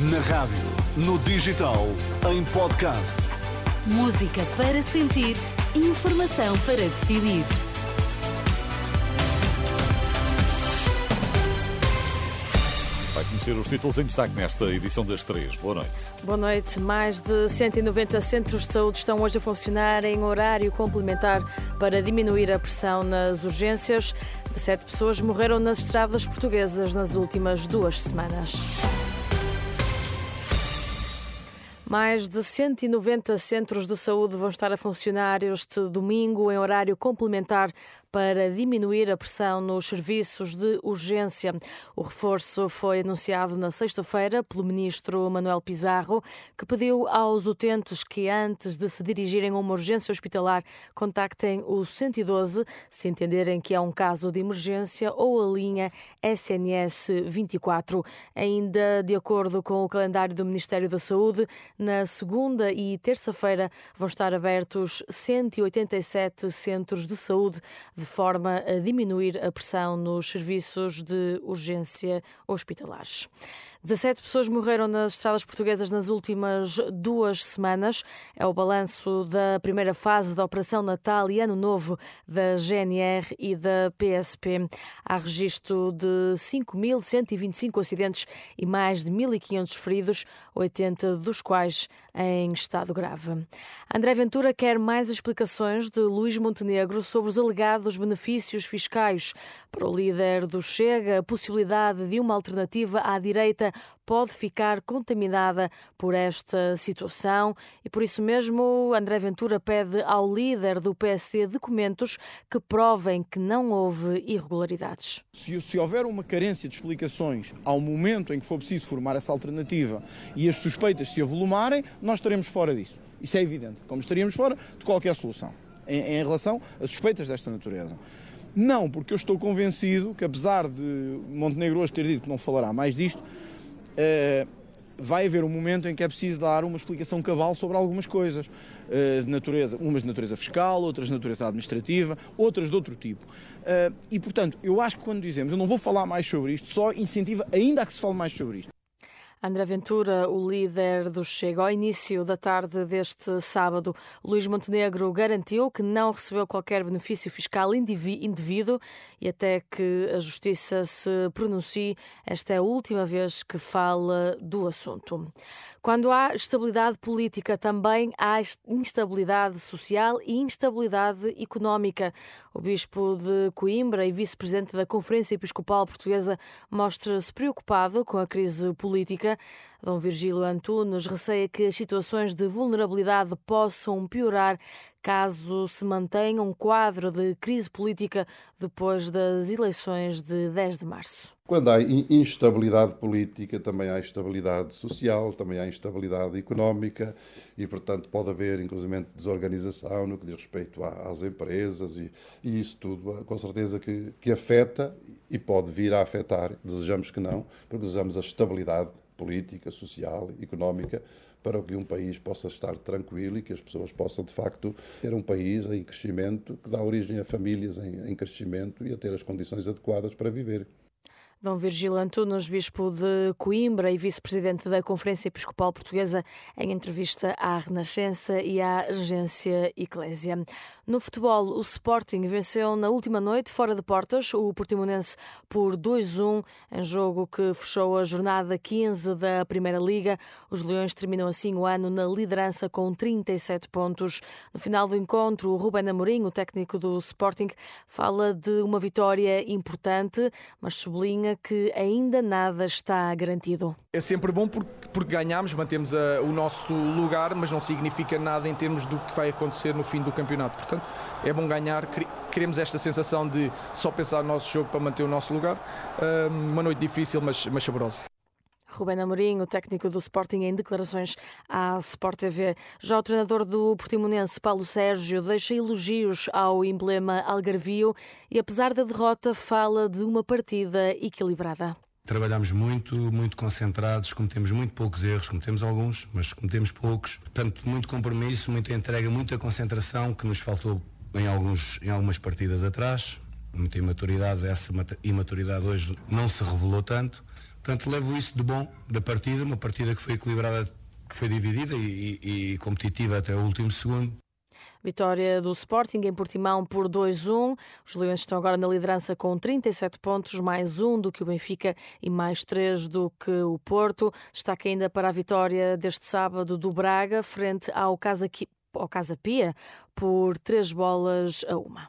Na rádio, no digital, em podcast. Música para sentir, informação para decidir. Vai conhecer os títulos em destaque nesta edição das três. Boa noite. Boa noite. Mais de 190 centros de saúde estão hoje a funcionar em horário complementar para diminuir a pressão nas urgências. 17 pessoas morreram nas estradas portuguesas nas últimas duas semanas. Mais de 190 centros de saúde vão estar a funcionar este domingo em horário complementar para diminuir a pressão nos serviços de urgência. O reforço foi anunciado na sexta-feira pelo ministro Manuel Pizarro, que pediu aos utentes que, antes de se dirigirem a uma urgência hospitalar, contactem o 112 se entenderem que é um caso de emergência ou a linha SNS 24. Ainda de acordo com o calendário do Ministério da Saúde, na segunda e terça-feira vão estar abertos 187 centros de saúde de forma a diminuir a pressão nos serviços de urgência hospitalares. 17 pessoas morreram nas estradas portuguesas nas últimas duas semanas. É o balanço da primeira fase da Operação Natal e Ano Novo da GNR e da PSP. Há registro de 5.125 acidentes e mais de 1.500 feridos, 80 dos quais em estado grave. André Ventura quer mais explicações de Luís Montenegro sobre os alegados benefícios fiscais. Para o líder do Chega, a possibilidade de uma alternativa à direita pode ficar contaminada por esta situação e por isso mesmo André Ventura pede ao líder do PSD documentos que provem que não houve irregularidades. Se, se houver uma carência de explicações ao momento em que for preciso formar essa alternativa e as suspeitas se avolumarem, nós estaremos fora disso. Isso é evidente, como estaríamos fora de qualquer solução em, em relação a suspeitas desta natureza. Não, porque eu estou convencido que, apesar de Montenegro hoje ter dito que não falará mais disto, uh, vai haver um momento em que é preciso dar uma explicação cabal sobre algumas coisas uh, de natureza, umas de natureza fiscal, outras de natureza administrativa, outras de outro tipo. Uh, e, portanto, eu acho que quando dizemos eu não vou falar mais sobre isto, só incentiva ainda a que se fale mais sobre isto. André Ventura, o líder do Chega, ao início da tarde deste sábado, Luís Montenegro garantiu que não recebeu qualquer benefício fiscal indevido e até que a Justiça se pronuncie, esta é a última vez que fala do assunto. Quando há estabilidade política, também há instabilidade social e instabilidade económica. O bispo de Coimbra e vice-presidente da Conferência Episcopal Portuguesa mostra-se preocupado com a crise política. Dom Virgílio Antunes receia que as situações de vulnerabilidade possam piorar caso se mantenha um quadro de crise política depois das eleições de 10 de março. Quando há instabilidade política, também há instabilidade social, também há instabilidade económica e, portanto, pode haver, inclusive, desorganização no que diz respeito às empresas e, e isso tudo, com certeza, que, que afeta e pode vir a afetar, desejamos que não, porque desejamos a estabilidade política, social, económica, para que um país possa estar tranquilo e que as pessoas possam, de facto, ter um país em crescimento, que dá origem a famílias em, em crescimento e a ter as condições adequadas para viver. Dom Virgílio Antunes, bispo de Coimbra e vice-presidente da Conferência Episcopal Portuguesa, em entrevista à Renascença e à Agência Eclésia. No futebol, o Sporting venceu na última noite, fora de portas, o Portimonense por 2-1, em jogo que fechou a jornada 15 da Primeira Liga. Os Leões terminam assim o ano na liderança com 37 pontos. No final do encontro, o Ruben Amorim, o técnico do Sporting, fala de uma vitória importante, mas sublinha que ainda nada está garantido. É sempre bom porque, porque ganhamos, mantemos a, o nosso lugar, mas não significa nada em termos do que vai acontecer no fim do campeonato. Portanto, é bom ganhar, queremos esta sensação de só pensar no nosso jogo para manter o nosso lugar. Uma noite difícil, mas, mas saborosa. Rubén Amorim, o técnico do Sporting, em declarações à Sport TV. Já o treinador do Portimonense, Paulo Sérgio, deixa elogios ao emblema Algarvio e, apesar da derrota, fala de uma partida equilibrada. Trabalhamos muito, muito concentrados, cometemos muito poucos erros, cometemos alguns, mas cometemos poucos. Portanto, muito compromisso, muita entrega, muita concentração que nos faltou em, alguns, em algumas partidas atrás. Muita imaturidade, essa imaturidade hoje não se revelou tanto Portanto, levo isso de bom da partida, uma partida que foi equilibrada, que foi dividida e, e, e competitiva até o último segundo. Vitória do Sporting em Portimão por 2-1. Os Leões estão agora na liderança com 37 pontos, mais um do que o Benfica e mais três do que o Porto. Destaca ainda para a vitória deste sábado do Braga, frente ao Casa, ao Casa Pia, por três bolas a uma.